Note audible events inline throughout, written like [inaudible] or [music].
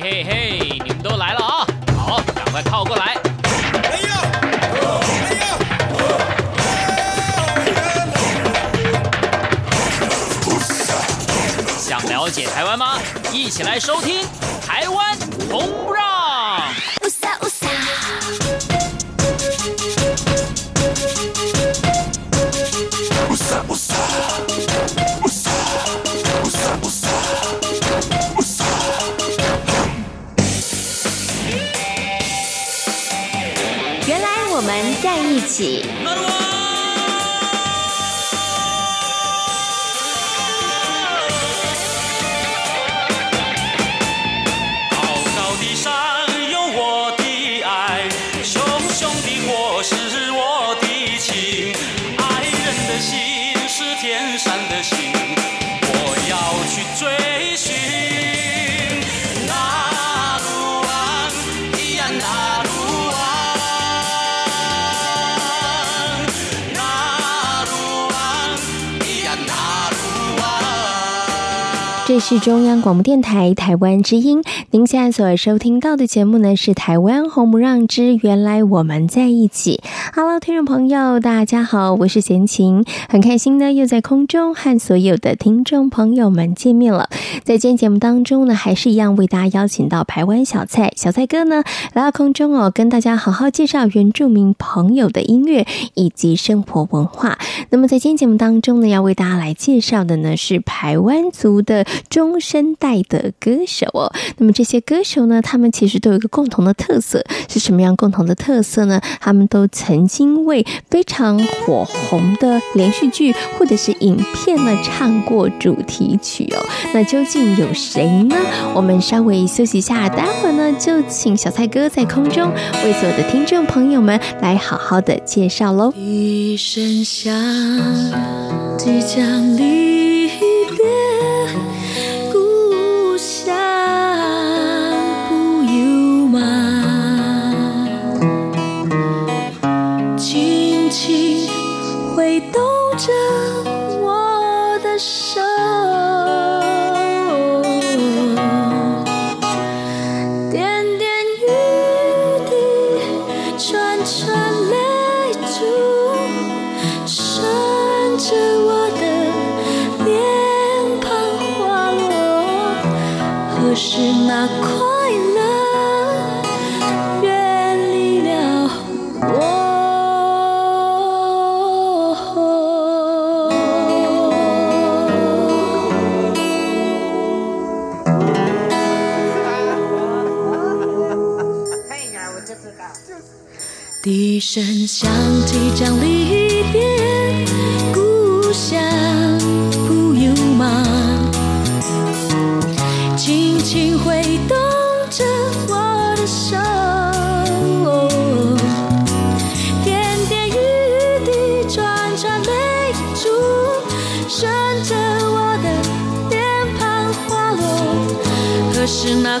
嘿嘿，你们都来了啊！好，赶快靠过来。哎呀！哎呀！想了解台湾吗？一起来收听《台湾红不让》。是中央广播电台台湾之音，您现在所收听到的节目呢是《台湾红不让之原来我们在一起》。Hello，听众朋友，大家好，我是贤琴，很开心呢又在空中和所有的听众朋友们见面了。在今天节目当中呢，还是一样为大家邀请到台湾小蔡小蔡哥呢来到空中哦，跟大家好好介绍原住民朋友的音乐以及生活文化。那么在今天节目当中呢，要为大家来介绍的呢是台湾族的。中生代的歌手哦，那么这些歌手呢，他们其实都有一个共同的特色，是什么样共同的特色呢？他们都曾经为非常火红的连续剧或者是影片呢唱过主题曲哦。那究竟有谁呢？我们稍微休息一下，待会儿呢就请小菜哥在空中为所有的听众朋友们来好好的介绍喽。一声响，即将离笛声响，即将离别故乡不由吗？轻轻挥动着我的手，点点雨滴串串泪珠，顺着我的脸庞滑落。可是那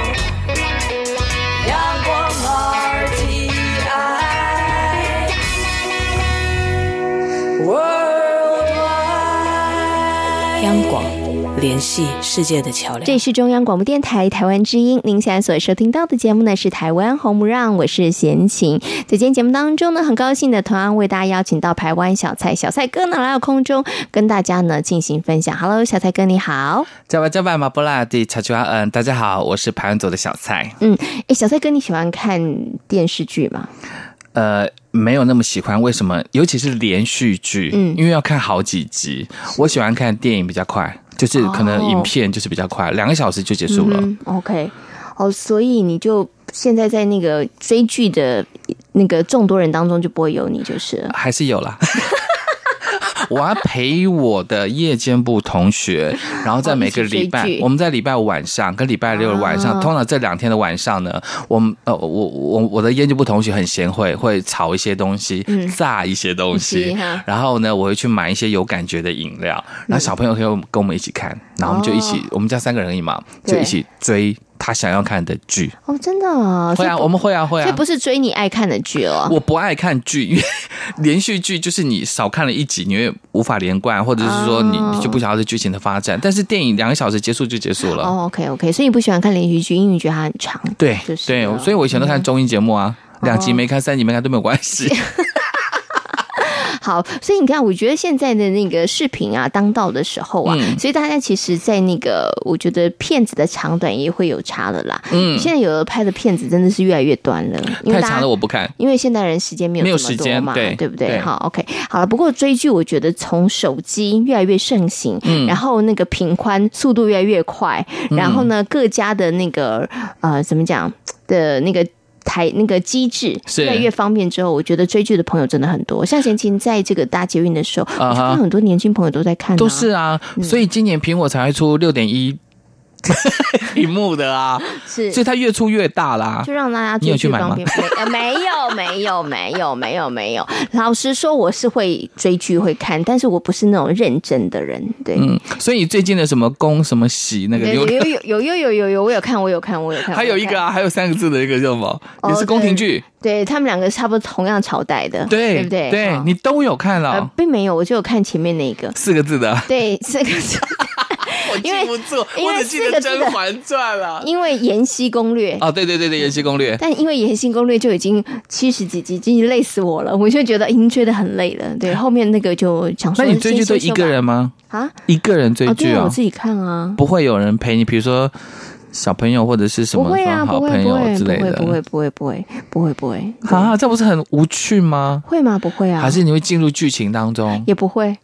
央广联系世界的桥梁。这里是中央广播电台台湾之音，您现在所收听到的节目呢是台湾红不让，我是贤琴。在今天节目当中呢，很高兴的同样为大家邀请到台湾小蔡小蔡哥呢来到空中跟大家呢进行分享。Hello，小蔡哥你好。加巴加巴马布拉蒂查丘阿恩，大家好，我是排湾组的小蔡。嗯，哎，小蔡哥你喜欢看电视剧吗？呃，没有那么喜欢，为什么？尤其是连续剧，嗯，因为要看好几集。我喜欢看电影比较快，就是可能影片就是比较快，两个小时就结束了。嗯、OK，哦，所以你就现在在那个追剧的那个众多人当中就不会有你，就是还是有啦。[laughs] [laughs] 我要陪我的夜间部同学，[laughs] 然后在每个礼拜，我们在礼拜五晚上跟礼拜六晚上，通常这两天的晚上呢，我们呃，我我我的夜间部同学很贤惠，会炒一些东西，炸一些东西，然后呢，我会去买一些有感觉的饮料，然后小朋友可以跟我们一起看，然后我们就一起，我们家三个人而已嘛，就一起追。他想要看的剧哦，真的啊，会啊，我们会啊，会啊，这不是追你爱看的剧哦。我不爱看剧，因为连续剧就是你少看了一集，你会无法连贯，或者是说你你就不想要这剧情的发展。但是电影两个小时结束就结束了。哦，OK OK，所以你不喜欢看连续剧，因为你觉得它很长。对，就是对，所以我以前都看综艺节目啊，两集没看，三集没看都没有关系。[laughs] 好，所以你看，我觉得现在的那个视频啊，当道的时候啊，嗯、所以大家其实，在那个我觉得片子的长短也会有差的啦。嗯，现在有的拍的片子真的是越来越短了，因为太长了我不看，因为现代人时间没有这么多嘛，对，对不对？对好，OK，好了。不过追剧，我觉得从手机越来越盛行，嗯，然后那个频宽速度越来越快，然后呢，各家的那个呃，怎么讲的那个。台那个机制越来越方便之后，我觉得追剧的朋友真的很多。像前期在这个搭捷运的时候，我看很多年轻朋友都在看，都是啊。所以今年苹果才会出六点一 [laughs] 屏幕的啊。是。所以他越出越大啦。就让大家自己去买没有没有没有没有没有老实说我是会追剧会看但是我不是那种认真的人对。嗯所以最近的什么宫什么喜那个有有有有有有有我有看我有看我有看还有一个啊还有三个字的一个叫什么？也是宫廷剧。对他们两个差不多同样朝代的对对不对？对你都有看了。并没有我就有看前面那个。四个字的。对四个字。我记不住，因为我只记得《甄嬛传》了。因为《延禧攻略》哦，对对对对，《延禧攻略》。但因为《延禧攻略》就已经七十几集，已经累死我了，我就觉得已经追得很累了。对，后面那个就想说，那你追剧都一个人吗？啊，一个人追剧啊？我自己看啊，不会有人陪你，比如说小朋友或者是什么好朋友之类的，不会不会不会不会不会啊，这不是很无趣吗？会吗？不会啊，还是你会进入剧情当中？也不会。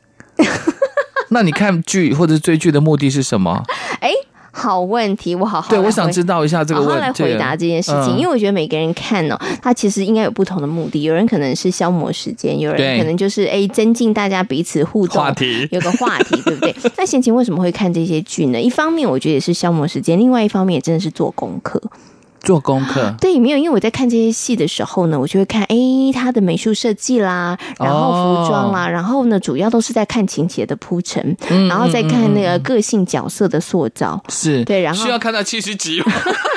[laughs] 那你看剧或者追剧的目的是什么？[laughs] 哎，好问题，我好好对，我想知道一下这个问题，好好来回答这件事情，嗯、因为我觉得每个人看哦，他其实应该有不同的目的。有人可能是消磨时间，有人可能就是哎增进大家彼此互动话题，有个话题，[laughs] 对不对？那贤琴为什么会看这些剧呢？一方面我觉得也是消磨时间，另外一方面也真的是做功课。做功课。[gasps] 对，没有，因为我在看这些戏的时候呢，我就会看，哎，他的美术设计啦，然后服装啦，哦、然后呢，主要都是在看情节的铺陈，嗯、然后再看那个个性角色的塑造，是对，然后需要看到七十集，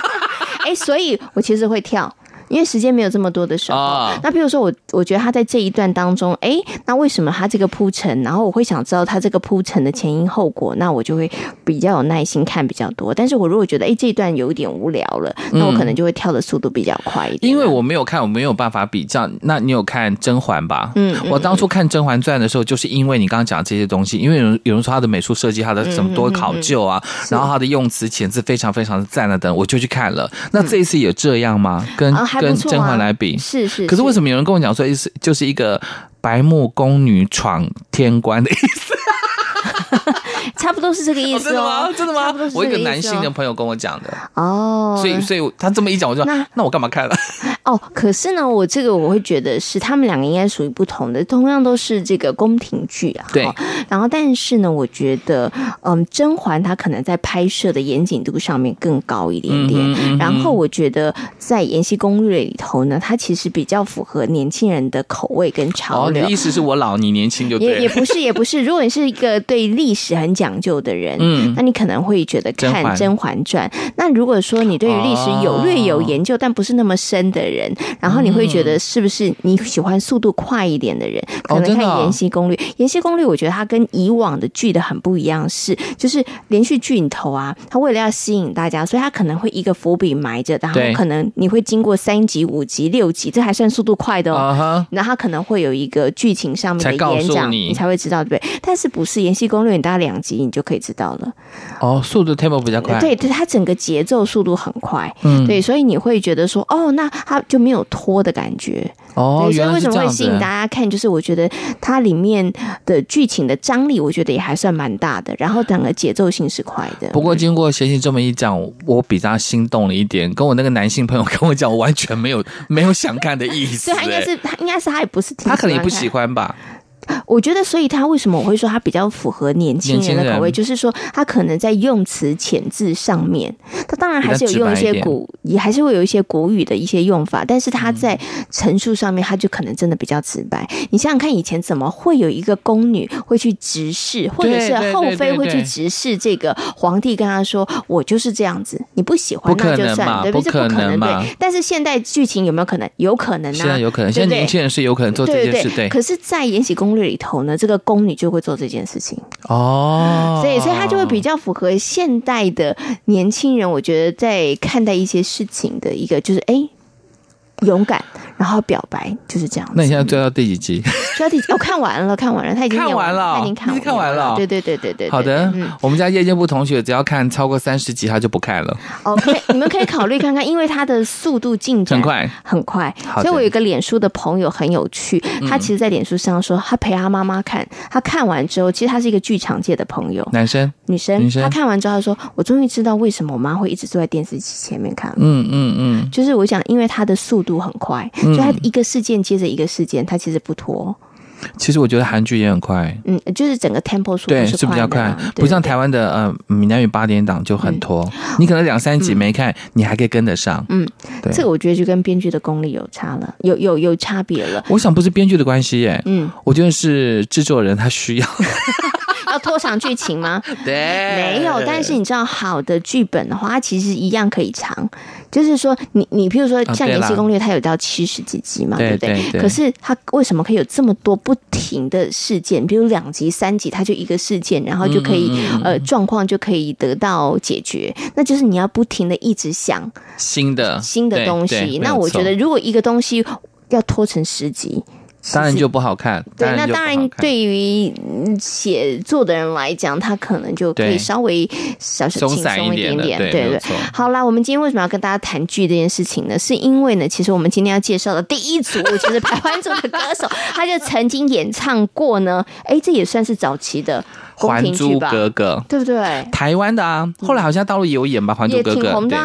[laughs] 哎，所以我其实会跳。因为时间没有这么多的时候，哦、那比如说我，我觉得他在这一段当中，哎，那为什么他这个铺陈，然后我会想知道他这个铺陈的前因后果，那我就会比较有耐心看比较多。但是我如果觉得，哎，这一段有点无聊了，那我可能就会跳的速度比较快一点。因为我没有看，我没有办法比较。那你有看甄嬛吧？嗯，我当初看《甄嬛传》的时候，就是因为你刚刚讲这些东西，因为有人有人说他的美术设计，他的什么多考究啊，然后他的用词遣字非常非常的赞了等，我就去看了。那这一次也这样吗？跟、啊、跟甄嬛来。比是，是，可是为什么有人跟我讲说，意思就是一个白目宫女闯天关的意思？[laughs] [laughs] 差不多是这个意思哦，真的吗？真的吗？我一个男性的朋友跟我讲的哦，所以所以他这么一讲，我就说那那我干嘛看了？[laughs] 哦，可是呢，我这个我会觉得是他们两个应该属于不同的，同样都是这个宫廷剧啊。对，然后但是呢，我觉得嗯，甄嬛她可能在拍摄的严谨度上面更高一点点。嗯嗯、然后我觉得在《延禧攻略》里头呢，它其实比较符合年轻人的口味跟潮流。哦、你的意思是我老，你年轻就对也也不是也不是。如果你是一个对历史很讲究的人，嗯，那你可能会觉得看《甄嬛传》。那如果说你对于历史有略有研究，哦、但不是那么深的人，然后你会觉得是不是你喜欢速度快一点的人，可能看《延禧攻略》。《延禧攻略》我觉得它跟以往的剧的很不一样，是就是连续剧里头啊，它为了要吸引大家，所以它可能会一个伏笔埋着，然后可能你会经过三集、五集、六集，这还算速度快的哦。然后它可能会有一个剧情上面的延展，你才会知道对不对？但是不是《延禧攻略》，你大概两集你就可以知道了。哦，速度 tempo 比较快，对，它整个节奏速度很快，嗯，对，所以你会觉得说，哦，那它就没有拖的感觉。哦，所以为什么会吸引大家看？就是我觉得它里面的剧情的张力，我觉得也还算蛮大的。然后整个节奏性是快的。不过经过贤贤这么一讲，我比较心动了一点。跟我那个男性朋友 [laughs] 跟我讲，我完全没有没有想看的意思。[laughs] 对，他应该是他应该是他也不是挺，他可能也不喜欢吧。我觉得，所以他为什么我会说他比较符合年轻人的口味，就是说他可能在用词遣字上面，他当然还是有用一些古，也还是会有一些古语的一些用法，但是他在陈述上面，他就可能真的比较直白。你想想看，以前怎么会有一个宫女会去直视，或者是后妃会去直视这个皇帝，跟他说：“我就是这样子，你不喜欢那就算，对不对？这不可能，对。但是现代剧情有没有可能？有可能啊，现在有可能，现在年轻人是有可能做这件事，对。可是，在《延禧攻略》里头呢，这个宫女就会做这件事情哦，所以所以她就会比较符合现代的年轻人，我觉得在看待一些事情的一个就是哎。勇敢，然后表白就是这样。那你现在追到第几集？追到第几集？我看完了，看完了，他已经看完了，他已经看看完了。对对对对对。好的，我们家夜间部同学只要看超过三十集，他就不看了。OK，你们可以考虑看看，因为他的速度进展很快，很快。所以我有一个脸书的朋友很有趣，他其实，在脸书上说，他陪他妈妈看，他看完之后，其实他是一个剧场界的朋友，男生、女生。他看完之后，他说：“我终于知道为什么我妈会一直坐在电视机前面看。”嗯嗯嗯，就是我想，因为他的速度很快。所以他一个事件接着一个事件，它其实不拖。其实我觉得韩剧也很快，嗯，就是整个 tempo 速度对是比较快，不像台湾的呃闽南语八点档就很拖。你可能两三集没看，你还可以跟得上。嗯，这个我觉得就跟编剧的功力有差了，有有有差别了。我想不是编剧的关系耶，嗯，我觉得是制作人他需要。[laughs] 要拖长剧情吗？[laughs] 对，没有。但是你知道，好的剧本的话，它其实一样可以长。就是说你，你你譬如说像《延禧攻略》，它有到七十几集嘛，对不对？可是它为什么可以有这么多不停的事件？比如两集、三集，它就一个事件，然后就可以呃状况就可以得到解决。那就是你要不停的一直想新的新的东西。那我觉得，如果一个东西要拖成十集。当然就不好看。对，那当然对于写作的人来讲，他可能就可以稍微小小轻松一点点。对对对。好啦，我们今天为什么要跟大家谈剧这件事情呢？是因为呢，其实我们今天要介绍的第一组就是台湾组的歌手，[laughs] 他就曾经演唱过呢。哎，这也算是早期的。《还珠格格》对不对？台湾的啊，后来好像大陆也有演吧，《还珠格格》对。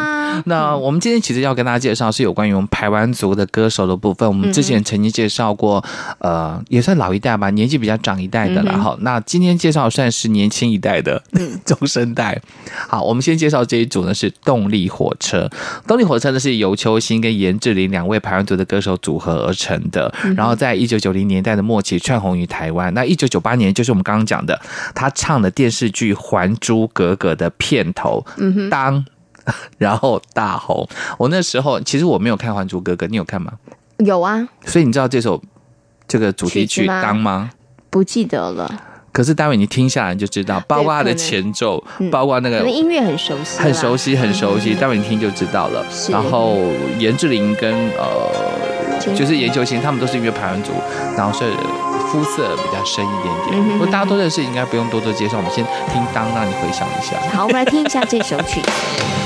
那我们今天其实要跟大家介绍是有关于我们台湾族的歌手的部分。我们之前曾经介绍过，呃，也算老一代吧，年纪比较长一代的了哈。那今天介绍算是年轻一代的 [laughs] 中生代。好，我们先介绍这一组呢，是动力火车。动力火车呢是由邱兴跟严志林两位台湾族的歌手组合而成的。然后在一九九零年代的末期窜红于台湾。那一九九八年就是我们刚刚讲的他。他唱的电视剧《还珠格格》的片头，嗯哼，当，[laughs] 然后大红。我那时候其实我没有看《还珠格格》，你有看吗？有啊。所以你知道这首这个主题曲当吗？不记得了。可是待会你听下来就知道，包括它的前奏，包括那个音乐很熟悉，很熟悉，很熟悉。待会你听就知道了。然后颜志玲跟呃，就是研究型，他们都是因为排湾族，然后所以。肤色比较深一点点，不过大家都认识，应该不用多多介绍。我们先听当，让你回想一下。好，我们来听一下这首曲。[laughs]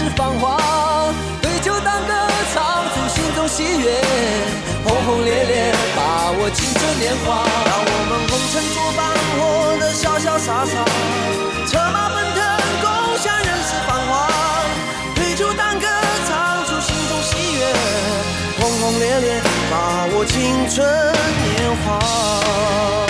是芳华，对酒当歌，唱出心中喜悦，轰轰烈烈，把握青春年华。让我们红尘作伴，活得潇潇洒洒，策马奔腾，共享人世繁华。对酒当歌，唱出心中喜悦，轰轰烈烈，把握青春年华。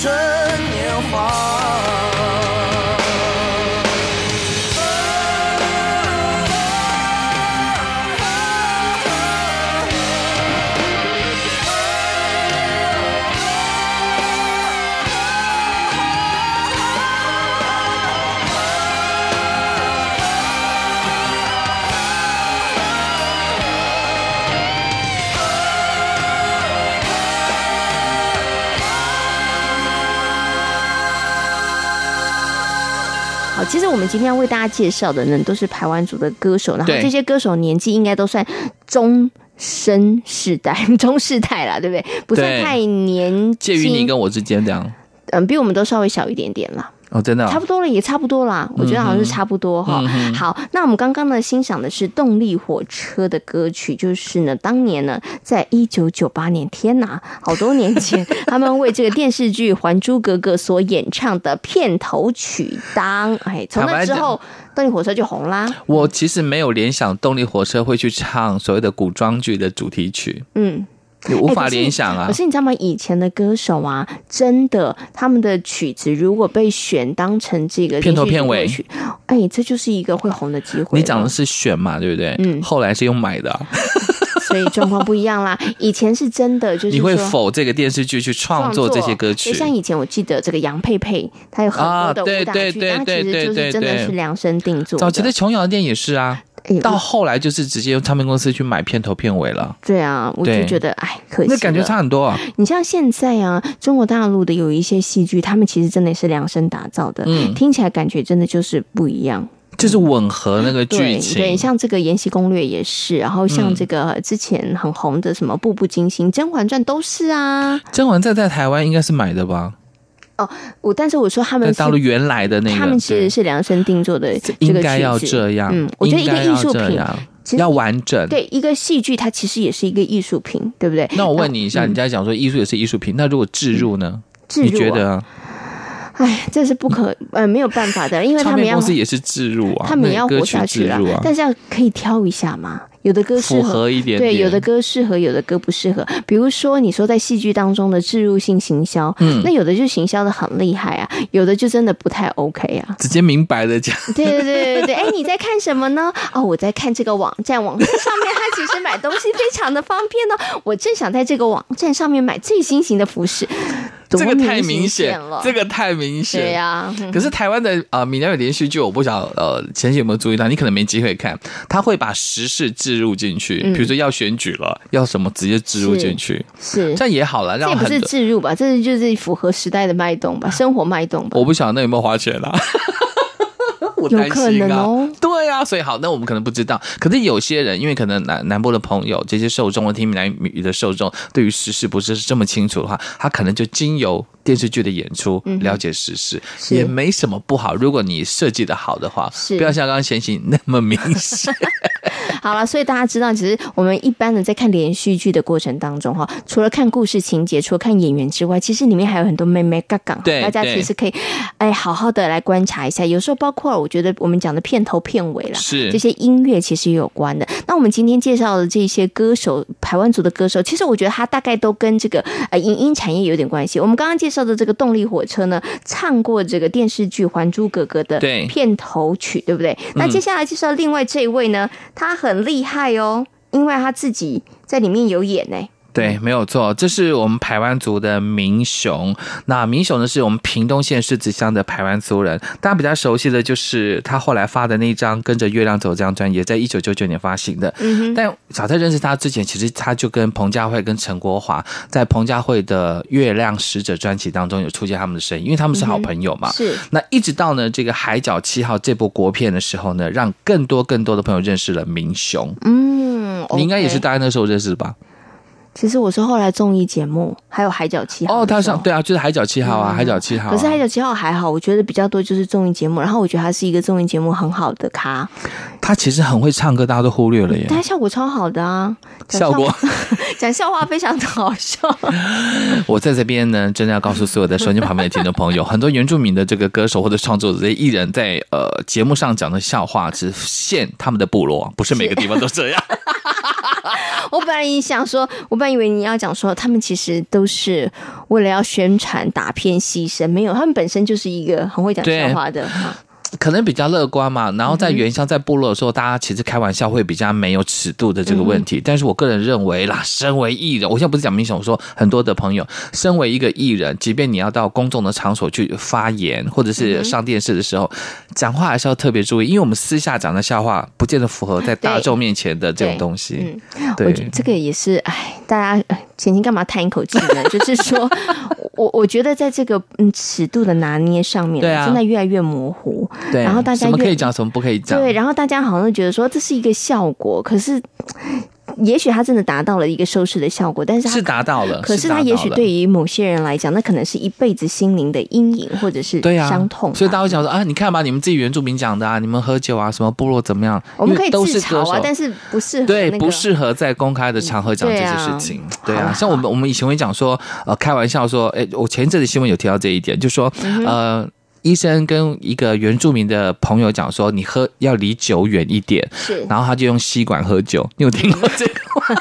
春其实我们今天要为大家介绍的呢，都是台湾族的歌手，然后这些歌手年纪应该都算中生世代、[laughs] 中世代啦，对不对？不算太年轻，介于你跟我之间这样。嗯，比我们都稍微小一点点啦。哦，真的、哦，差不多了，也差不多啦。我觉得好像是差不多哈、嗯。好，那我们刚刚呢欣赏的是动力火车的歌曲，就是呢当年呢在一九九八年，天哪，好多年前，[laughs] 他们为这个电视剧《还珠格格》所演唱的片头曲当。哎，从那之后，动力火车就红啦。我其实没有联想动力火车会去唱所谓的古装剧的主题曲。嗯。你无法联想啊、欸！可是你知道吗？以前的歌手啊，真的，他们的曲子如果被选当成这个片头片尾曲，哎、欸，这就是一个会红的机会。你讲的是选嘛，对不对？嗯。后来是用买的、啊，[laughs] 所以状况不一样啦。以前是真的，就是你会否这个电视剧去创作这些歌曲？像以前我记得这个杨佩佩，她有很多的武打剧，她、啊、其实就是真的是量身定做的。早期的琼瑶的电影也是啊。到后来就是直接用唱片公司去买片头片尾了。对啊，我就觉得哎，可惜。那感觉差很多啊。你像现在啊，中国大陆的有一些戏剧，他们其实真的是量身打造的，嗯，听起来感觉真的就是不一样，就是吻合那个剧情。对，对，像这个《延禧攻略》也是，然后像这个之前很红的什么《步步惊心》《甄嬛传》都是啊。《甄嬛传》在台湾应该是买的吧？哦，我但是我说他们到了原来的那个，他们其实是量身定做的这个应该要这样。嗯，我觉得一个艺术品要完整。对，一个戏剧它其实也是一个艺术品，对不对？那我问你一下，你在讲说艺术也是艺术品，那如果置入呢？置入、啊，你觉得？哎，这是不可呃没有办法的，因为他们要公司也是置入啊，他们也要活下去啊，但是要可以挑一下嘛。有的歌适合，合一点点，对，有的歌适合，有的歌不适合。比如说，你说在戏剧当中的置入性行销，嗯，那有的就行销的很厉害啊，有的就真的不太 OK 啊。直接明白的讲，对对对对对。哎，你在看什么呢？哦，我在看这个网站，网站上面它其实买东西非常的方便哦。我正想在这个网站上面买最新型的服饰。这个太明显了，这个太明显。对呀、啊，[laughs] 可是台湾的呃闽南语连续剧，我不晓呃前期有没有注意到，你可能没机会看，他会把时事置入进去，比如说要选举了，要什么直接置入进去，是，是这样也好了，让这不是置入吧，这是就是符合时代的脉动吧，生活脉动吧。我不晓得那有没有花钱啦、啊。[laughs] 有可能哦，对啊，所以好，那我们可能不知道。可是有些人，因为可能南南部的朋友，这些受众或听闽南语的受众，对于时事不是这么清楚的话，他可能就经由电视剧的演出了解时事，嗯、也没什么不好。如果你设计的好的话，不要像刚刚贤行那么明显。[laughs] 好了，所以大家知道，其实我们一般的在看连续剧的过程当中，哈，除了看故事情节，除了看演员之外，其实里面还有很多妹妹嘎嘎，对，大家其实可以哎好好的来观察一下。有时候包括我觉得我们讲的片头片尾啦，是这些音乐其实也有关的。那我们今天介绍的这些歌手，台湾族的歌手，其实我觉得他大概都跟这个呃影音产业有点关系。我们刚刚介绍的这个动力火车呢，唱过这个电视剧《还珠格格》的片头曲，对，对不对？那接下来介绍另外这一位呢，他很厉害哦，因为他自己在里面有演呢。对，没有错，这是我们台湾族的民雄。那民雄呢，是我们屏东县狮子乡的台湾族人。大家比较熟悉的就是他后来发的那张《跟着月亮走》这张专辑，在一九九九年发行的。嗯哼。但早在认识他之前，其实他就跟彭佳慧跟陈国华在彭佳慧的《月亮使者》专辑当中有出现他们的声音，因为他们是好朋友嘛。是。那一直到呢这个《海角七号》这部国片的时候呢，让更多更多的朋友认识了民雄。嗯，你应该也是大概那时候认识的吧？其实我是后来综艺节目，还有《海角七号》哦，他上对啊，就是《海角七号》啊，嗯《海角七号》。可是《海角七号》还好，我觉得比较多就是综艺节目，然后我觉得他是一个综艺节目很好的咖。他其实很会唱歌，大家都忽略了耶。他效果超好的啊，效果讲笑话非常的好笑。[laughs] 我在这边呢，真的要告诉所有的收音旁边的听众朋友，很多原住民的这个歌手或者创作者、这些艺人，在呃节目上讲的笑话只限他们的部落，不是每个地方都这样。[laughs] 我本来想说，我本来以为你要讲说，他们其实都是为了要宣传打片牺牲，没有，他们本身就是一个很会讲笑话的。可能比较乐观嘛，然后在原乡在部落的时候，大家其实开玩笑会比较没有尺度的这个问题。但是我个人认为啦，身为艺人，我现在不是讲明星，我说很多的朋友，身为一个艺人，即便你要到公众的场所去发言，或者是上电视的时候，讲话还是要特别注意，因为我们私下讲的笑话，不见得符合在大众面前的这种东西。嗯，对，这个也是，哎，大家前天干嘛叹一口气呢？就是说。[laughs] 我我觉得在这个嗯尺度的拿捏上面，对啊，现在越来越模糊。对，然后大家什么可以讲，什么不可以讲。对，然后大家好像觉得说这是一个效果，可是。也许他真的达到了一个收视的效果，但是他是达到了。可是他也许对于某些人来讲，那可能是一辈子心灵的阴影，或者是伤痛、啊。所以大家会讲说啊，你看吧，你们自己原住民讲的啊，你们喝酒啊，什么部落怎么样？我们可以自嘲啊，但是不适合、那个、对，不适合在公开的场合讲这些事情。对啊，对啊，像我们我们以前会讲说，呃，开玩笑说，哎，我前一阵子新闻有提到这一点，就说，嗯、呃。医生跟一个原住民的朋友讲说：“你喝要离酒远一点。”是，然后他就用吸管喝酒。你有听过这个吗？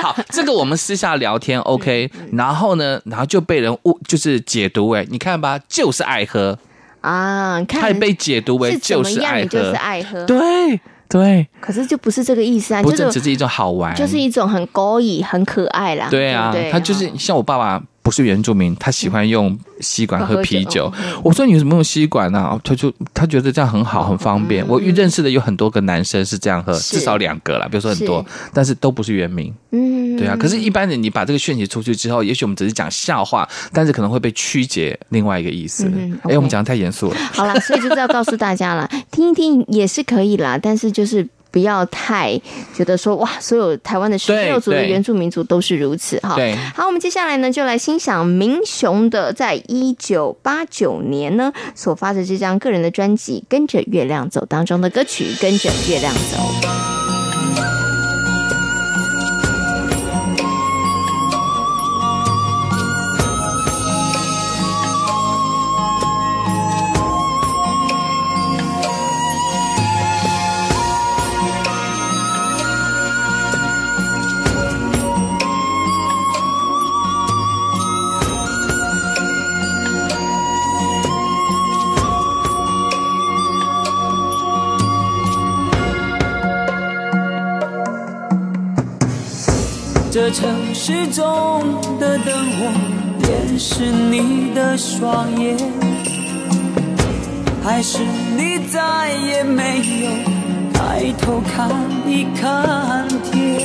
[laughs] 好，这个我们私下聊天 OK。然后呢，然后就被人误就是解读为，你看吧，就是爱喝啊。看他也被解读为就是爱喝，就是爱喝。对对，可是就不是这个意思啊，不是只是一种好玩，就是一种很勾引、很可爱啦。对啊，对对他就是像我爸爸。不是原住民，他喜欢用吸管喝啤酒。我说，你为什么用吸管呢？啊？他就他觉得这样很好，很方便。我认识的有很多个男生是这样喝，至少两个啦，比如说很多，但是都不是原民。嗯，对啊。可是，一般人你把这个讯息出去之后，也许我们只是讲笑话，但是可能会被曲解另外一个意思。哎，我们讲的太严肃了。好了，所以就是要告诉大家了，听一听也是可以啦，但是就是。不要太觉得说哇，所有台湾的十六族的原住民族都是如此哈。好，我们接下来呢就来欣赏明雄的，在一九八九年呢所发的这张个人的专辑《跟着月亮走》当中的歌曲《跟着月亮走》。这城市中的灯火，便是你的双眼，还是你再也没有抬头看一看天？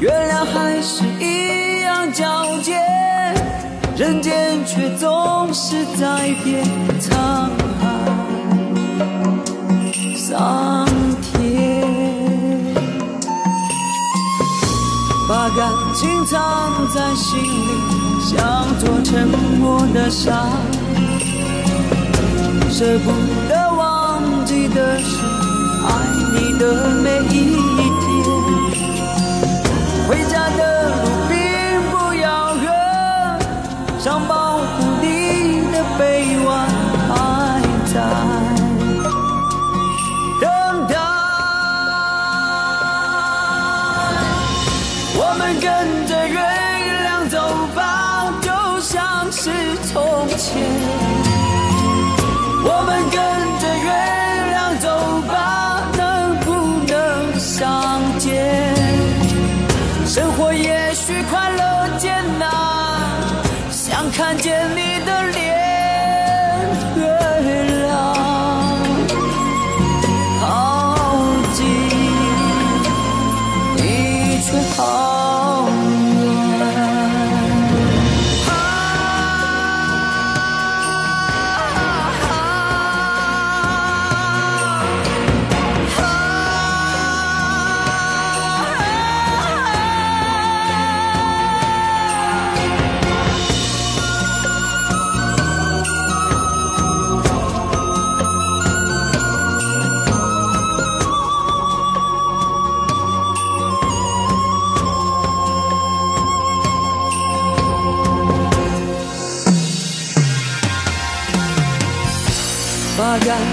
月亮还是一样皎洁，人间却总是在变，沧海把感情藏在心里，像座沉默的山，舍不得忘记的是爱你的每一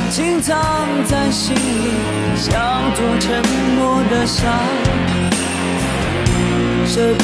情藏在心里，像座沉默的山，舍不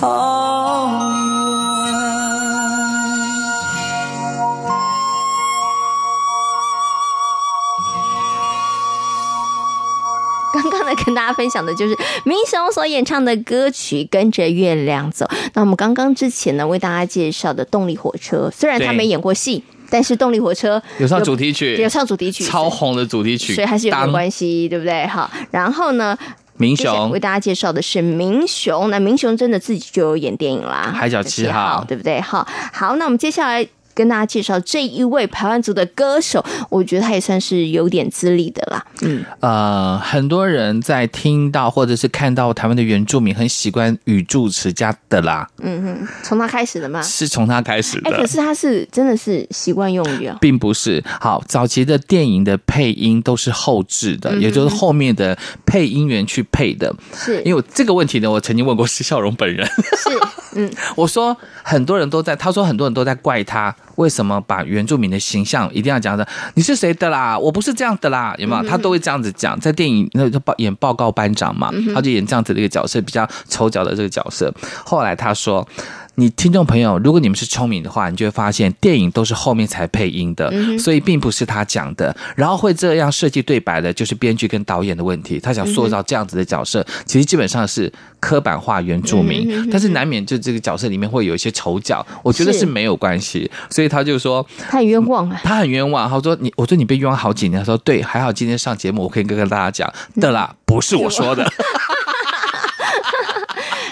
刚刚呢，跟大家分享的就是明雄所演唱的歌曲《跟着月亮走》。那我们刚刚之前呢，为大家介绍的动力火车，虽然他没演过戏，但是动力火车有唱主题曲，有唱主题曲，超红的主题曲，所以还是有点关系，对不对？好，然后呢，民雄为大家介绍的是明雄，那明雄真的自己就有演电影啦，《海角七号》，对不对？好，好，那我们接下来。跟大家介绍这一位排湾族的歌手，我觉得他也算是有点资历的啦。嗯，呃，很多人在听到或者是看到台湾的原住民很习惯语助词加的啦。嗯哼，从他开始的吗？是从他开始的。哎、欸，可是他是真的是习惯用语啊，并不是。好，早期的电影的配音都是后置的，嗯、也就是后面的配音员去配的。是，因为这个问题呢，我曾经问过施孝荣本人。是，嗯，[laughs] 我说很多人都在，他说很多人都在怪他。为什么把原住民的形象一定要讲的？你是谁的啦？我不是这样的啦，有没有？他都会这样子讲，在电影那就报演报告班长嘛，他就演这样子的一个角色，比较丑角的这个角色。后来他说。你听众朋友，如果你们是聪明的话，你就会发现电影都是后面才配音的，所以并不是他讲的。然后会这样设计对白的，就是编剧跟导演的问题。他想塑造这样子的角色，其实基本上是刻板化原住民，但是难免就这个角色里面会有一些丑角，我觉得是没有关系。所以他就说他很冤枉，他很冤枉。他说你，我说你被冤枉好几年。他说对，还好今天上节目，我可以跟跟大家讲的啦，不是我说的。[laughs]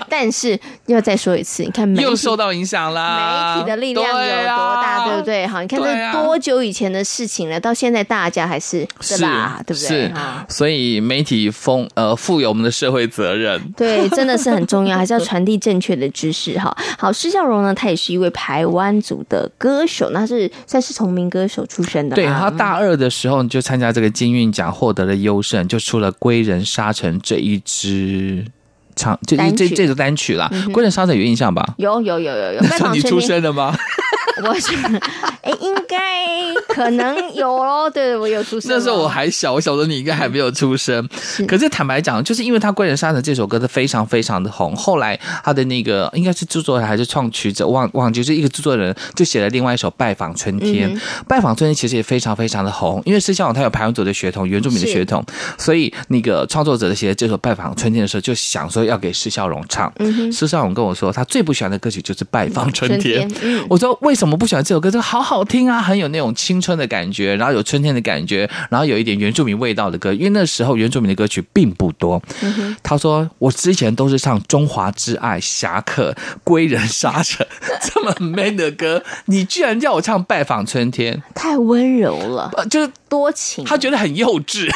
但是要再说一次，你看又受到影响啦，媒体的力量有多大，对不对？好，你看这多久以前的事情了，到现在大家还是是吧？对不对？是，所以媒体丰呃负有我们的社会责任，对，真的是很重要，[laughs] 还是要传递正确的知识哈。好，施孝荣呢，他也是一位台湾族的歌手，那是算是从民歌手出身的。对，他大二的时候就参加这个金韵奖，获得了优胜，就出了《归人沙城》这一支。唱这这这这首单曲啦，《归人沙城》有印象吧？有有有有有。那 [laughs] 你出生了吗？[laughs] 我是哎，应该可能有哦。[laughs] 对，我有出生。那时候我还小，我晓得你应该还没有出生。是可是坦白讲，就是因为他《归人沙城》这首歌是非常非常的红，后来他的那个应该是制作人还是创曲者，忘忘记是一个制作人就写了另外一首《拜访春天》。嗯、拜访春天其实也非常非常的红，因为施孝荣他有排湾族的血统，原住民的血统，所以那个创作者写这首《拜访春天》的时候，就想说要给施孝荣唱。嗯、施孝荣跟我说，他最不喜欢的歌曲就是《拜访春天》。嗯、我说为什么？不喜欢这首歌？这个好好听啊，很有那种青春的感觉，然后有春天的感觉，然后有一点原住民味道的歌。因为那时候原住民的歌曲并不多。嗯、他说：“我之前都是唱《中华之爱》《侠客》《归人沙城》这么 man 的歌，你居然叫我唱《拜访春天》，太温柔了，就是多情。他觉得很幼稚。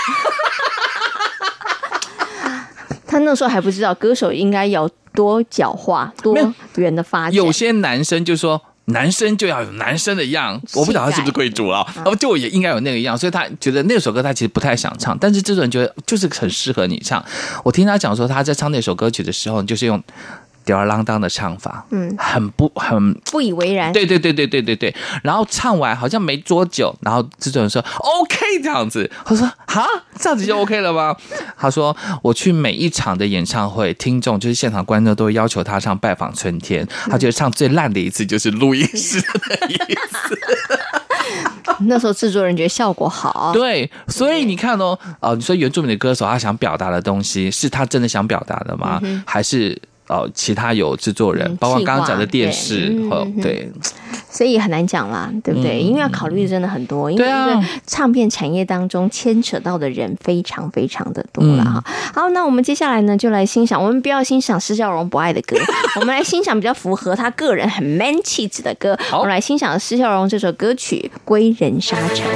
他那时候还不知道歌手应该要多角化、多元的发展。有些男生就说。男生就要有男生的样，我不晓得他是不是贵族啊，然后就也应该有那个样，所以他觉得那首歌他其实不太想唱，但是制作人觉得就是很适合你唱。我听他讲说，他在唱那首歌曲的时候，就是用。吊儿郎当的唱法，嗯，很不很不以为然。对对对对对对对。然后唱完好像没多久，然后制作人说 OK 这样子，他说哈，这样子就 [laughs] OK 了吗？他说我去每一场的演唱会，听众就是现场观众都会要求他唱《拜访春天》，他觉得唱最烂的一次就是录音室的一次。那时候制作人觉得效果好，对，所以你看哦，哦，你说原住民的歌手他想表达的东西，是他真的想表达的吗？嗯、还是？哦，其他有制作人，包括刚刚讲的电视，对，哦嗯、对，所以很难讲啦，对不对？嗯、因为要考虑的真的很多，因为这个唱片产业当中牵扯到的人非常非常的多了哈。嗯、好，那我们接下来呢，就来欣赏，我们不要欣赏施孝荣不爱的歌，[laughs] 我们来欣赏比较符合他个人很 man 气质的歌。好我们来欣赏施孝荣这首歌曲《归人沙城》。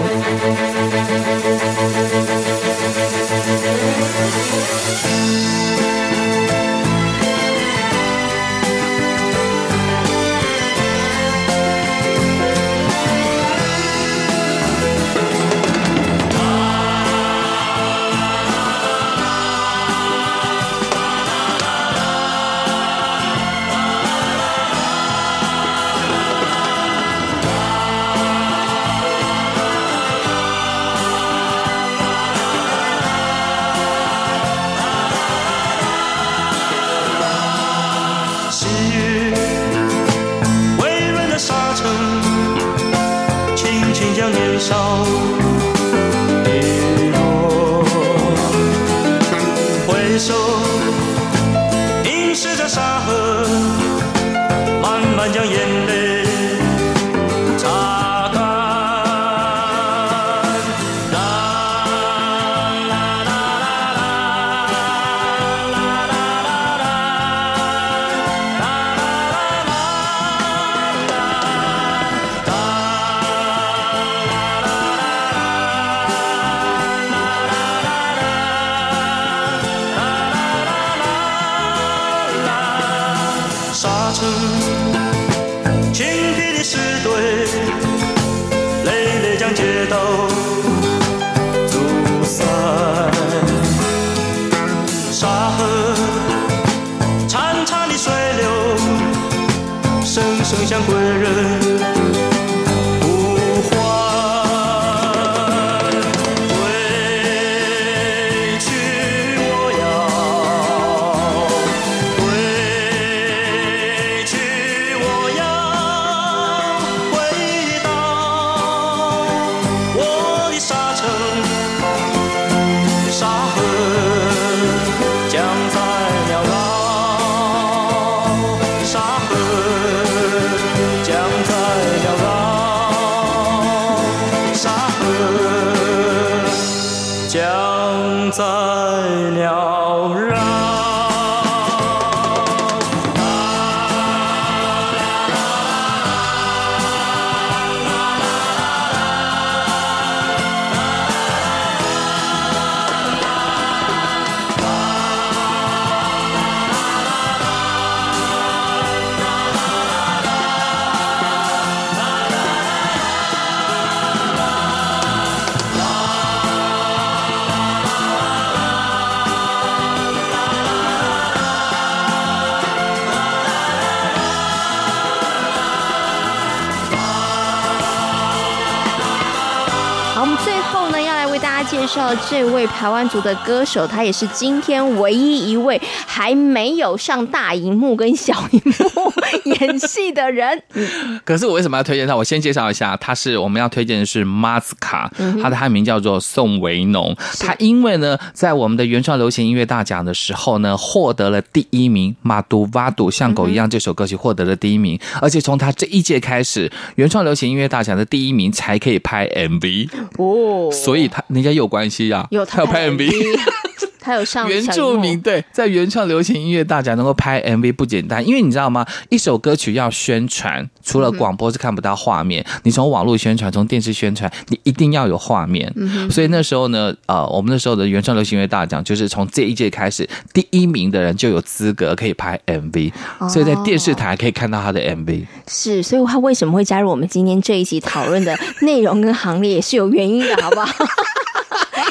少年落回首 sun 这位排湾族的歌手，他也是今天唯一一位还没有上大荧幕跟小荧幕。[laughs] 演戏的人。可是我为什么要推荐他？我先介绍一下，他是我们要推荐的是马斯卡，他的汉名叫做宋维农。他因为呢，在我们的原创流行音乐大奖的时候呢，获得了第一名。马杜瓦杜像狗一样这首歌曲获得了第一名，而且从他这一届开始，原创流行音乐大奖的第一名才可以拍 MV 哦，所以他人家有关系啊。有他有拍 MV，他有上原住民对，在原创流行音乐大奖能够拍 MV 不简单，因为你知道吗？一首歌曲要宣传，除了广播是看不到画面，嗯、你从网络宣传，从电视宣传，你一定要有画面。嗯、所以那时候呢，呃，我们那时候的原创流行音乐大奖，就是从这一届开始，第一名的人就有资格可以拍 MV，、哦、所以在电视台可以看到他的 MV。是，所以他为什么会加入我们今天这一集讨论的内容跟行列，也是有原因的，好不好？[laughs]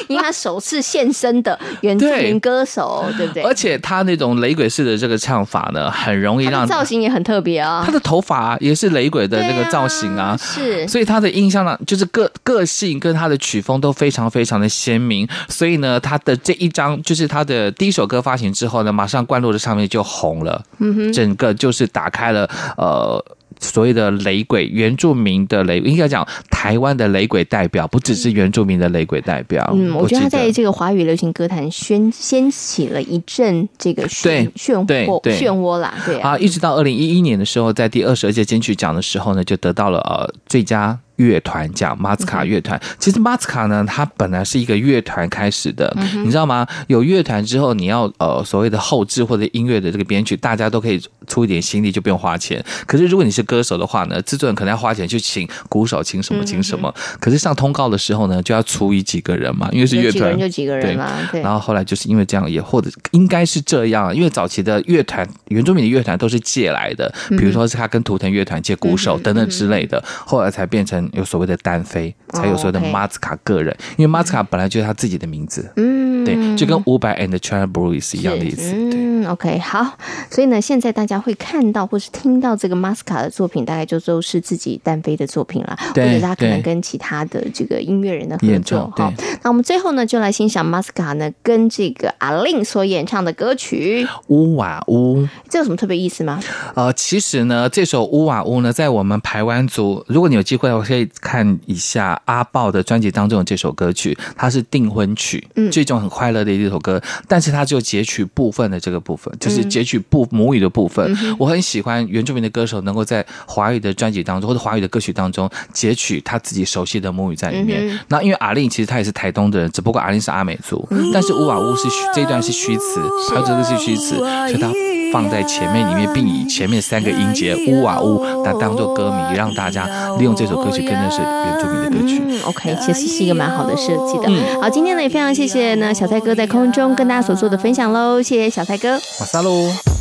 [laughs] 因为他首次现身的原住民歌手，对，对不对？而且他那种雷鬼式的这个唱法呢，很容易让造型也很特别啊。他的头发也是雷鬼的那个造型啊，啊是。所以他的印象呢，就是个个性跟他的曲风都非常非常的鲜明。所以呢，他的这一张就是他的第一首歌发行之后呢，马上灌录的上面就红了，嗯哼，整个就是打开了呃。所谓的雷鬼，原住民的雷，应该讲台湾的雷鬼代表，不只是原住民的雷鬼代表。嗯，我觉得他在这个华语流行歌坛掀掀起了一阵这个漩漩涡漩涡啦。对啊，一直到二零一一年的时候，在第二十二届金曲奖的时候呢，就得到了呃最佳。乐团奖马斯卡乐团，其实马斯卡呢，它本来是一个乐团开始的，嗯、你知道吗？有乐团之后，你要呃所谓的后制或者音乐的这个编曲，大家都可以出一点心力，就不用花钱。可是如果你是歌手的话呢，制作人可能要花钱去请鼓手，请什么请什么。可是上通告的时候呢，就要除以几个人嘛，因为是乐团，就几个人嘛。对。然后后来就是因为这样，也或者应该是这样，因为早期的乐团，原住民的乐团都是借来的，比如说是他跟图腾乐团借鼓手等等之类的，后来才变成。有所谓的单飞，才有所谓的马斯卡个人，因为马斯卡本来就是他自己的名字，嗯，对，就跟伍佰 and the China Boys 一样的意思。嗯，OK，好，所以呢，现在大家会看到或是听到这个马斯卡的作品，大概就都是自己单飞的作品了，对或者他可能跟其他的这个音乐人的合作。对，那我们最后呢，就来欣赏马斯卡呢跟这个阿令所演唱的歌曲《乌瓦乌》。这有什么特别意思吗？呃，其实呢，这首《乌瓦乌》呢，在我们排湾族，如果你有机会，我可以。看一下阿豹的专辑当中的这首歌曲，它是订婚曲，嗯，这种很快乐的一首歌，但是它只有截取部分的这个部分，就是截取部母语的部分。我很喜欢原住民的歌手能够在华语的专辑当中或者华语的歌曲当中截取他自己熟悉的母语在里面。那因为阿令其实他也是台东的人，只不过阿令是阿美族，但是乌瓦乌是这一段是虚词，还有这个是虚词，所以他放在前面里面，并以前面三个音节呜啊呜来当做歌名，让大家利用这首歌曲更认识。原住民的歌曲，嗯，OK，其实是一个蛮好的设计的。嗯，好，今天呢也非常谢谢呢小蔡哥在空中跟大家所做的分享喽，谢谢小蔡哥，马萨喽。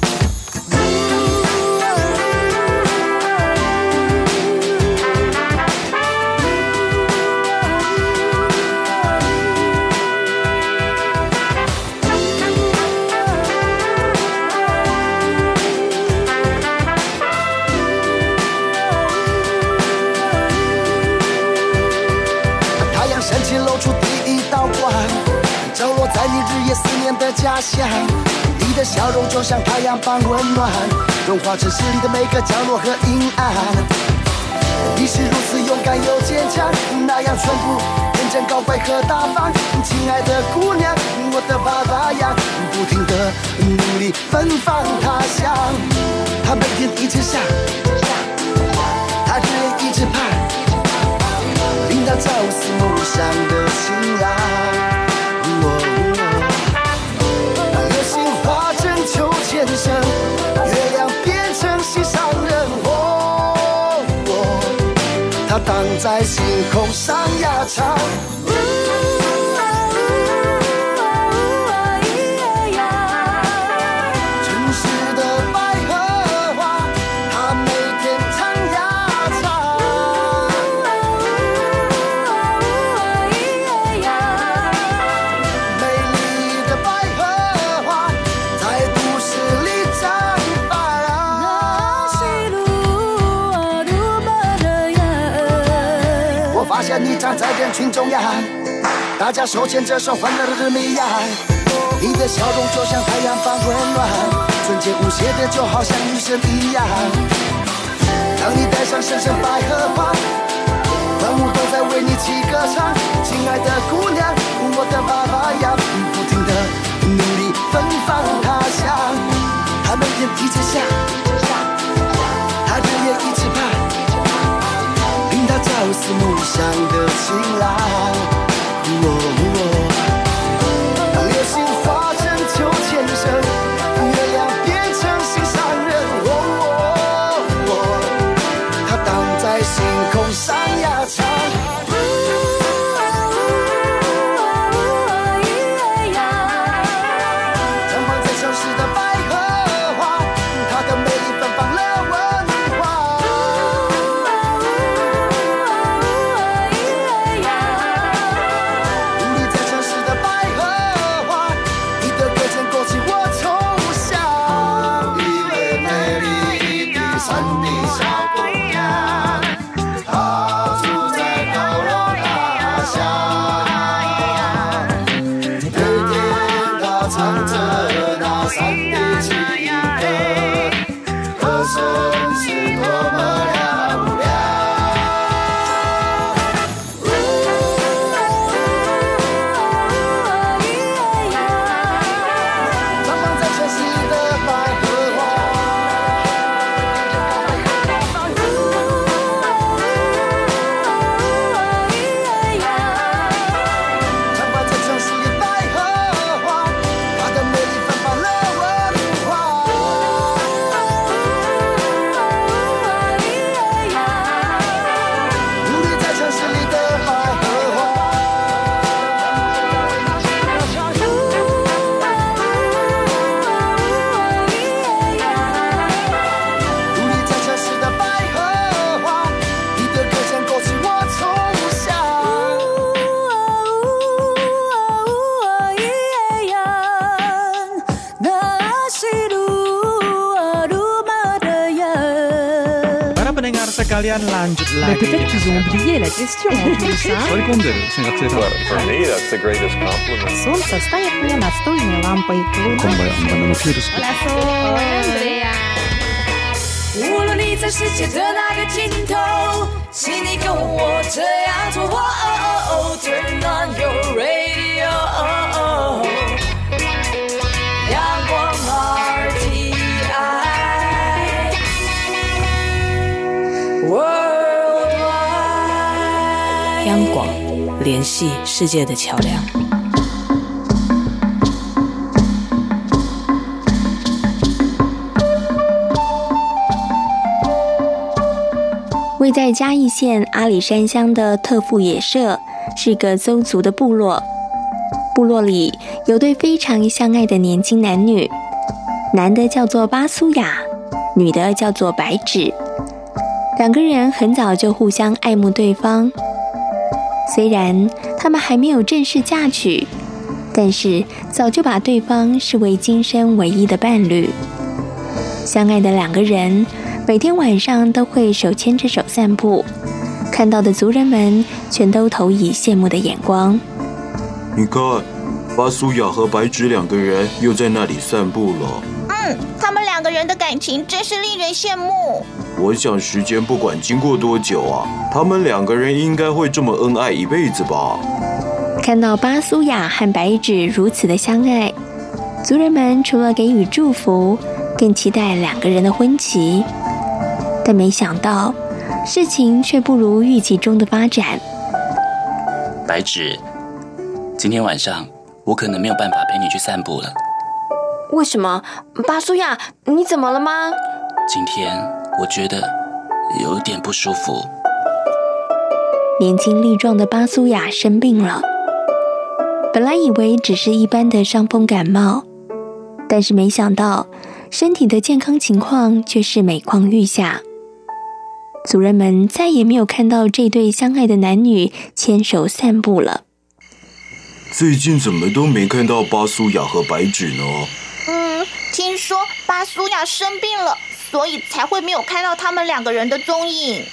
日夜思念的家乡，你的笑容就像太阳般温暖，融化城市里的每个角落和阴暗。你是如此勇敢又坚强，那样淳朴、天真、高贵和大方。亲爱的姑娘，我的爸爸呀，不停地努力芬芳他乡。他每天一直想，他日夜一直盼，令他朝思暮想的新郎。荡在星空上呀唱。站在人群中央，大家手牵着手，欢乐的日迷呀。你的笑容就像太阳般温暖，纯洁无邪的，就好像女神一样。当你戴上深深百合花，万物都在为你起歌唱。亲爱的姑娘，我的爸爸呀，不停的努力芬芳他乡。他每天一直想，他日夜一直盼。朝思暮想的情郎，哦。Mais peut-être qu'ils ont oublié la question? Солнце мне настольной on your radio. 联系世界的桥梁。位在嘉义县阿里山乡的特富野社是个邹族的部落，部落里有对非常相爱的年轻男女，男的叫做巴苏雅，女的叫做白芷。两个人很早就互相爱慕对方，虽然他们还没有正式嫁娶，但是早就把对方视为今生唯一的伴侣。相爱的两个人。每天晚上都会手牵着手散步，看到的族人们全都投以羡慕的眼光。你看，巴苏雅和白芷两个人又在那里散步了。嗯，他们两个人的感情真是令人羡慕。我想时间不管经过多久啊，他们两个人应该会这么恩爱一辈子吧。看到巴苏亚和白芷如此的相爱，族人们除了给予祝福，更期待两个人的婚期。但没想到，事情却不如预期中的发展。白芷，今天晚上我可能没有办法陪你去散步了。为什么？巴苏亚，你怎么了吗？今天我觉得有点不舒服。年轻力壮的巴苏雅生病了，本来以为只是一般的伤风感冒，但是没想到身体的健康情况却是每况愈下。族人们再也没有看到这对相爱的男女牵手散步了。最近怎么都没看到巴苏雅和白芷呢？嗯，听说巴苏雅生病了，所以才会没有看到他们两个人的踪影。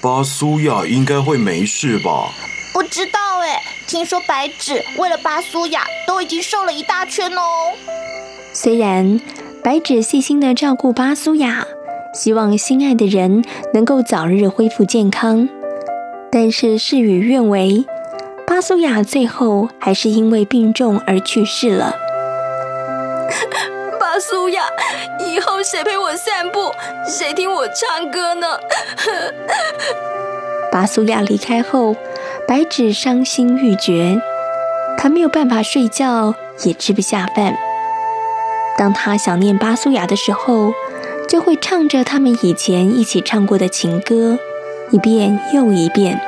巴苏亚应该会没事吧？不知道哎，听说白芷为了巴苏亚都已经瘦了一大圈哦。虽然白芷细心的照顾巴苏亚。希望心爱的人能够早日恢复健康，但是事与愿违，巴苏亚最后还是因为病重而去世了。巴苏亚，以后谁陪我散步？谁听我唱歌呢？[laughs] 巴苏亚离开后，白芷伤心欲绝，她没有办法睡觉，也吃不下饭。当她想念巴苏亚的时候，就会唱着他们以前一起唱过的情歌，一遍又一遍。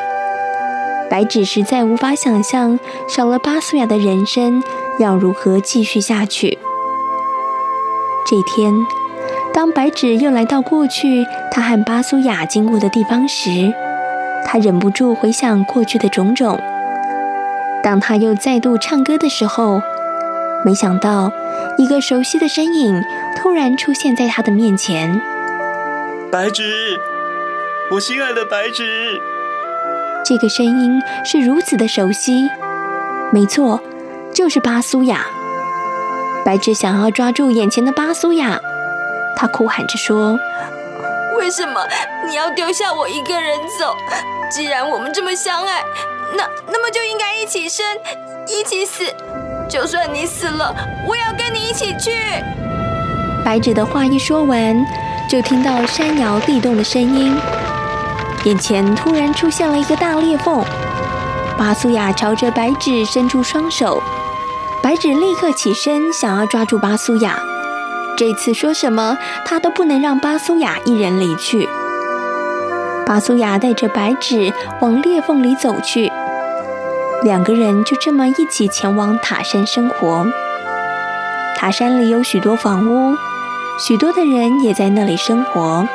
白芷实在无法想象少了巴苏亚的人生要如何继续下去。这天，当白芷又来到过去他和巴苏雅经过的地方时，他忍不住回想过去的种种。当他又再度唱歌的时候，没想到一个熟悉的身影。突然出现在他的面前，白芷，我心爱的白芷。这个声音是如此的熟悉，没错，就是巴苏亚。白芷想要抓住眼前的巴苏亚，她哭喊着说：“为什么你要丢下我一个人走？既然我们这么相爱，那那么就应该一起生，一起死。就算你死了，我也要跟你一起去。”白芷的话一说完，就听到山摇地动的声音，眼前突然出现了一个大裂缝。巴苏亚朝着白芷伸出双手，白芷立刻起身，想要抓住巴苏亚。这次说什么，他都不能让巴苏亚一人离去。巴苏亚带着白芷往裂缝里走去，两个人就这么一起前往塔山生活。塔山里有许多房屋。许多的人也在那里生活。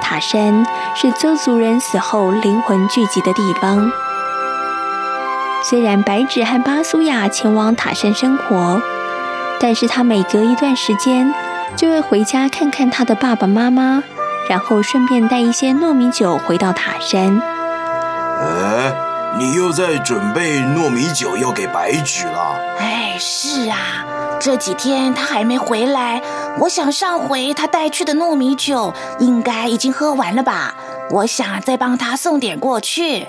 塔山是邹族人死后灵魂聚集的地方。虽然白芷和巴苏亚前往塔山生活，但是他每隔一段时间就会回家看看他的爸爸妈妈，然后顺便带一些糯米酒回到塔山。哎，你又在准备糯米酒要给白纸了？哎，是啊，这几天他还没回来。我想上回他带去的糯米酒应该已经喝完了吧？我想再帮他送点过去。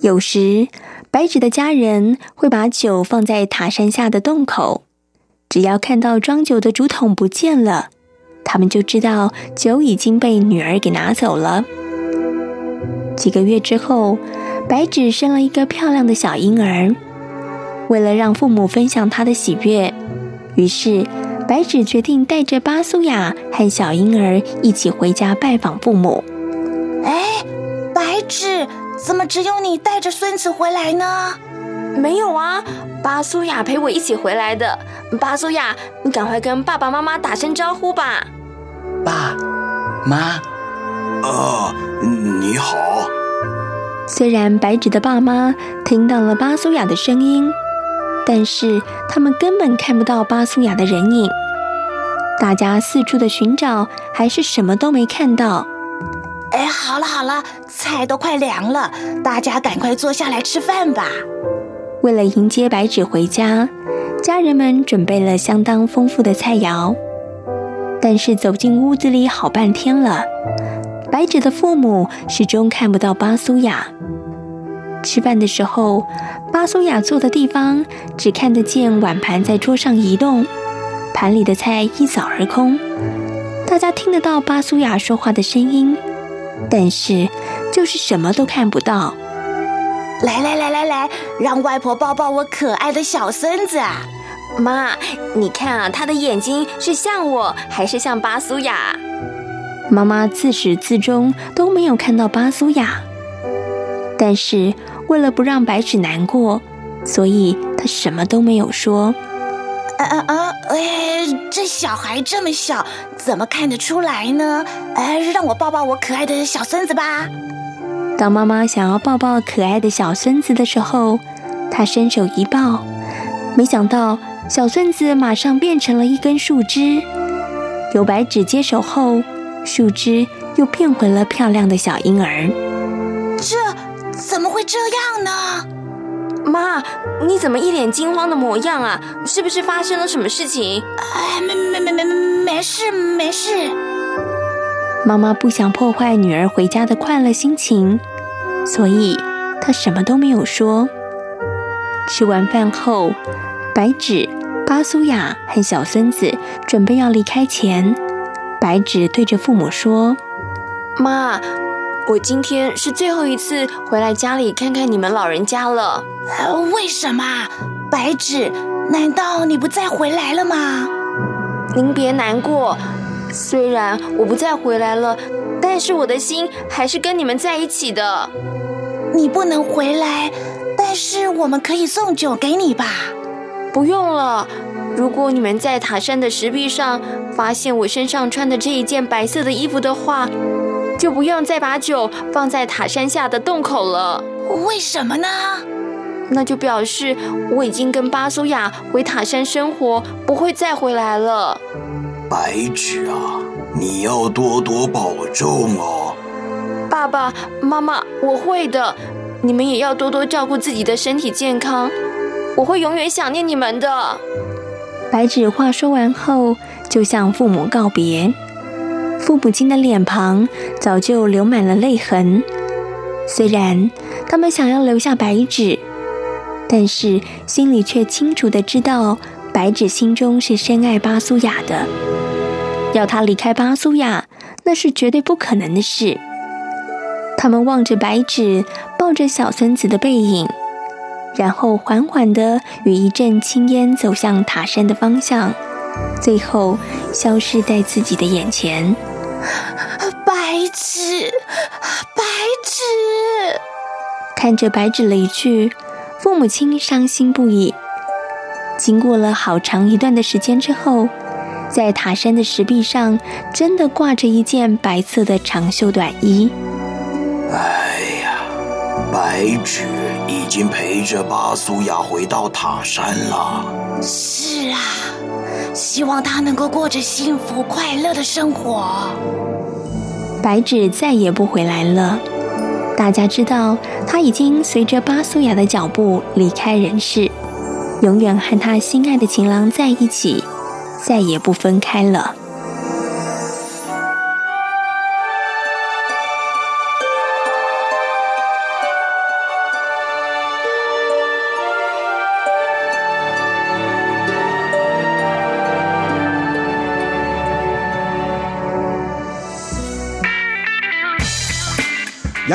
有时，白纸的家人会把酒放在塔山下的洞口。只要看到装酒的竹筒不见了，他们就知道酒已经被女儿给拿走了。几个月之后，白纸生了一个漂亮的小婴儿。为了让父母分享他的喜悦，于是白纸决定带着巴苏亚和小婴儿一起回家拜访父母。哎，白纸，怎么只有你带着孙子回来呢？没有啊，巴苏亚陪我一起回来的。巴苏亚，你赶快跟爸爸妈妈打声招呼吧。爸妈，哦，你好。虽然白纸的爸妈听到了巴苏亚的声音，但是他们根本看不到巴苏亚的人影。大家四处的寻找，还是什么都没看到。哎，好了好了，菜都快凉了，大家赶快坐下来吃饭吧。为了迎接白纸回家，家人们准备了相当丰富的菜肴。但是走进屋子里好半天了，白纸的父母始终看不到巴苏亚。吃饭的时候，巴苏亚坐的地方只看得见碗盘在桌上移动，盘里的菜一扫而空。大家听得到巴苏亚说话的声音，但是就是什么都看不到。来来来来来，让外婆抱抱我可爱的小孙子啊！妈，你看啊，他的眼睛是像我还是像巴苏亚？妈妈自始至终都没有看到巴苏亚，但是为了不让白纸难过，所以她什么都没有说。啊啊啊！哎，这小孩这么小，怎么看得出来呢？哎，让我抱抱我可爱的小孙子吧。当妈妈想要抱抱可爱的小孙子的时候，她伸手一抱，没想到小孙子马上变成了一根树枝。由白纸接手后，树枝又变回了漂亮的小婴儿。这怎么会这样呢？妈，你怎么一脸惊慌的模样啊？是不是发生了什么事情？哎，没没没没没事没事。妈妈不想破坏女儿回家的快乐心情，所以她什么都没有说。吃完饭后，白纸、巴苏雅和小孙子准备要离开前，白纸对着父母说：“妈，我今天是最后一次回来家里看看你们老人家了。为什么？白纸，难道你不再回来了吗？您别难过。”虽然我不再回来了，但是我的心还是跟你们在一起的。你不能回来，但是我们可以送酒给你吧？不用了。如果你们在塔山的石壁上发现我身上穿的这一件白色的衣服的话，就不用再把酒放在塔山下的洞口了。为什么呢？那就表示我已经跟巴苏亚回塔山生活，不会再回来了。白纸啊，你要多多保重哦。爸爸妈妈，我会的。你们也要多多照顾自己的身体健康。我会永远想念你们的。白纸话说完后，就向父母告别。父母亲的脸庞早就流满了泪痕。虽然他们想要留下白纸，但是心里却清楚的知道，白纸心中是深爱巴苏雅的。要他离开巴苏雅，那是绝对不可能的事。他们望着白纸抱着小孙子的背影，然后缓缓的与一阵青烟走向塔山的方向，最后消失在自己的眼前。白纸，白纸！看着白纸离去，父母亲伤心不已。经过了好长一段的时间之后。在塔山的石壁上，真的挂着一件白色的长袖短衣。哎呀，白纸已经陪着巴苏雅回到塔山了。是啊，希望他能够过着幸福快乐的生活。白纸再也不回来了，大家知道他已经随着巴苏雅的脚步离开人世，永远和他心爱的情郎在一起，再也不分开了。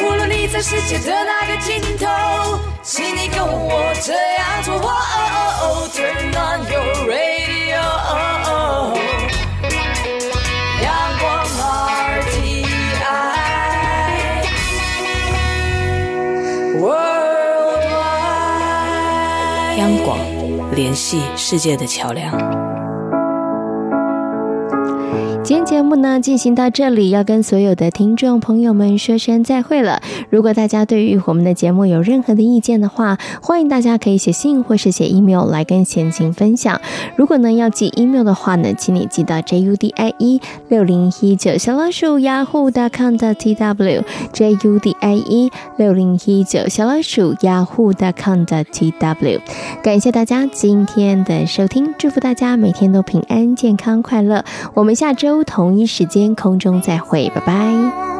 无论你在世界的哪个尽头，请你跟我这样做。哦哦哦，Turn on your radio。联系世界的桥梁。今天节目呢进行到这里，要跟所有的听众朋友们说声再会了。如果大家对于我们的节目有任何的意见的话，欢迎大家可以写信或是写 email 来跟贤琴分享。如果呢要寄 email 的话呢，请你寄到 judie 六零一九小老鼠 yahoo.com.tw judie 六零一九小老鼠 yahoo.com.tw。感谢大家今天的收听，祝福大家每天都平安、健康、快乐。我们下周。同一时间空中再会，拜拜。